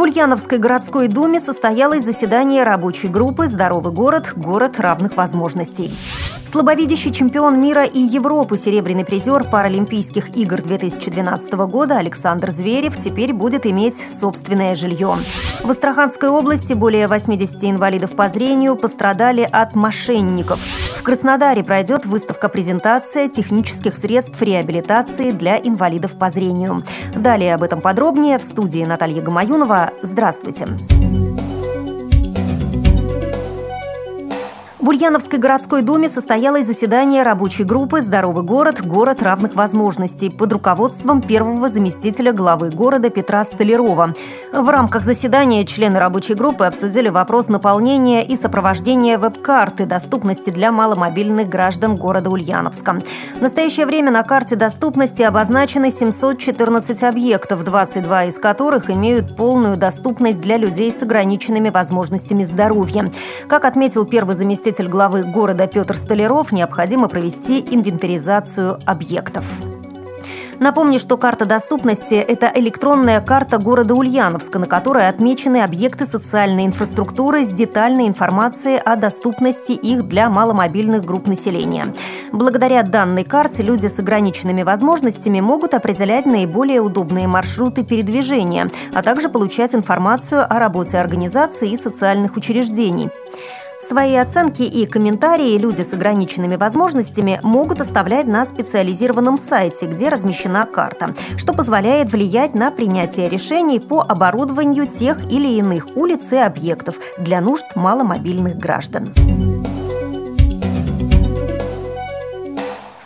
В Ульяновской городской думе состоялось заседание рабочей группы «Здоровый город. Город равных возможностей». Слабовидящий чемпион мира и Европы, серебряный призер Паралимпийских игр 2012 года Александр Зверев теперь будет иметь собственное жилье. В Астраханской области более 80 инвалидов по зрению пострадали от мошенников. В Краснодаре пройдет выставка-презентация технических средств реабилитации для инвалидов по зрению. Далее об этом подробнее в студии Наталья Гамаюнова. Здравствуйте. Здравствуйте. В Ульяновской городской думе состоялось заседание рабочей группы «Здоровый город. Город равных возможностей» под руководством первого заместителя главы города Петра Столярова. В рамках заседания члены рабочей группы обсудили вопрос наполнения и сопровождения веб-карты доступности для маломобильных граждан города Ульяновска. В настоящее время на карте доступности обозначены 714 объектов, 22 из которых имеют полную доступность для людей с ограниченными возможностями здоровья. Как отметил первый заместитель главы города Петр Столяров, необходимо провести инвентаризацию объектов. Напомню, что карта доступности – это электронная карта города Ульяновска, на которой отмечены объекты социальной инфраструктуры с детальной информацией о доступности их для маломобильных групп населения. Благодаря данной карте люди с ограниченными возможностями могут определять наиболее удобные маршруты передвижения, а также получать информацию о работе организаций и социальных учреждений. Свои оценки и комментарии люди с ограниченными возможностями могут оставлять на специализированном сайте, где размещена карта, что позволяет влиять на принятие решений по оборудованию тех или иных улиц и объектов для нужд маломобильных граждан.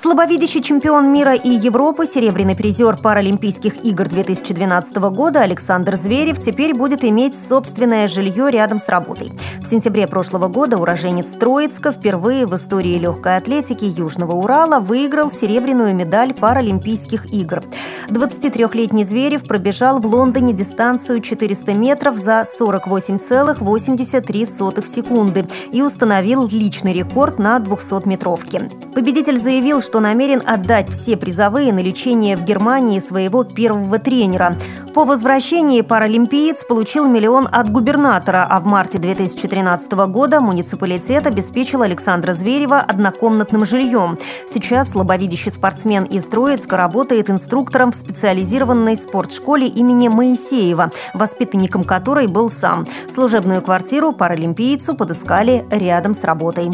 Слабовидящий чемпион мира и Европы, серебряный призер Паралимпийских игр 2012 года Александр Зверев теперь будет иметь собственное жилье рядом с работой. В сентябре прошлого года уроженец Троицка впервые в истории легкой атлетики Южного Урала выиграл серебряную медаль Паралимпийских игр. 23-летний Зверев пробежал в Лондоне дистанцию 400 метров за 48,83 секунды и установил личный рекорд на 200-метровке. Победитель заявил, что намерен отдать все призовые на лечение в Германии своего первого тренера. По возвращении паралимпиец получил миллион от губернатора, а в марте 2013 года муниципалитет обеспечил Александра Зверева однокомнатным жильем. Сейчас слабовидящий спортсмен из Троицка работает инструктором в специализированной спортшколе имени Моисеева, воспитанником которой был сам. Служебную квартиру паралимпийцу подыскали рядом с работой.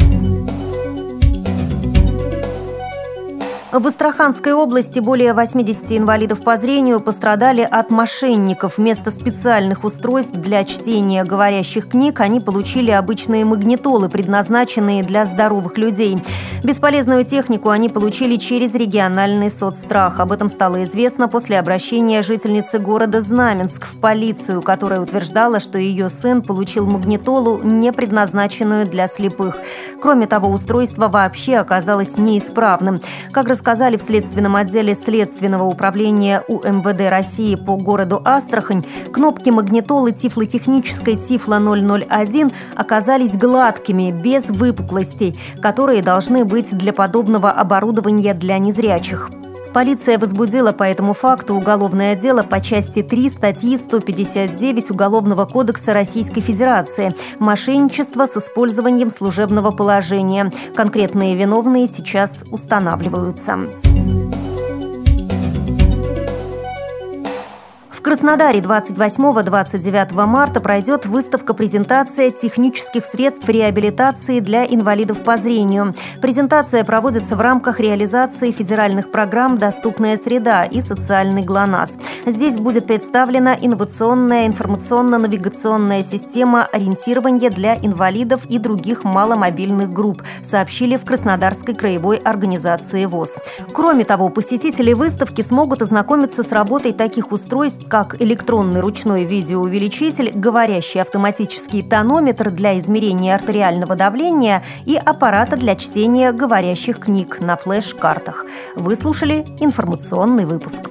В Астраханской области более 80 инвалидов по зрению пострадали от мошенников. Вместо специальных устройств для чтения говорящих книг они получили обычные магнитолы, предназначенные для здоровых людей. Бесполезную технику они получили через региональный соцстрах. Об этом стало известно после обращения жительницы города Знаменск в полицию, которая утверждала, что ее сын получил магнитолу, не предназначенную для слепых. Кроме того, устройство вообще оказалось неисправным. Как рассказали в Следственном отделе Следственного управления УМВД России по городу Астрахань, кнопки магнитолы тифлотехнической Тифло-001 оказались гладкими, без выпуклостей, которые должны быть для подобного оборудования для незрячих. Полиция возбудила по этому факту уголовное дело по части 3 статьи 159 Уголовного кодекса Российской Федерации «Мошенничество с использованием служебного положения». Конкретные виновные сейчас устанавливаются. Краснодаре 28-29 марта пройдет выставка-презентация технических средств реабилитации для инвалидов по зрению. Презентация проводится в рамках реализации федеральных программ «Доступная среда» и «Социальный ГЛОНАСС». Здесь будет представлена инновационная информационно-навигационная система ориентирования для инвалидов и других маломобильных групп, сообщили в Краснодарской краевой организации ВОЗ. Кроме того, посетители выставки смогут ознакомиться с работой таких устройств, как электронный ручной видеоувеличитель, говорящий автоматический тонометр для измерения артериального давления и аппарата для чтения говорящих книг на флеш-картах. Вы слушали информационный выпуск.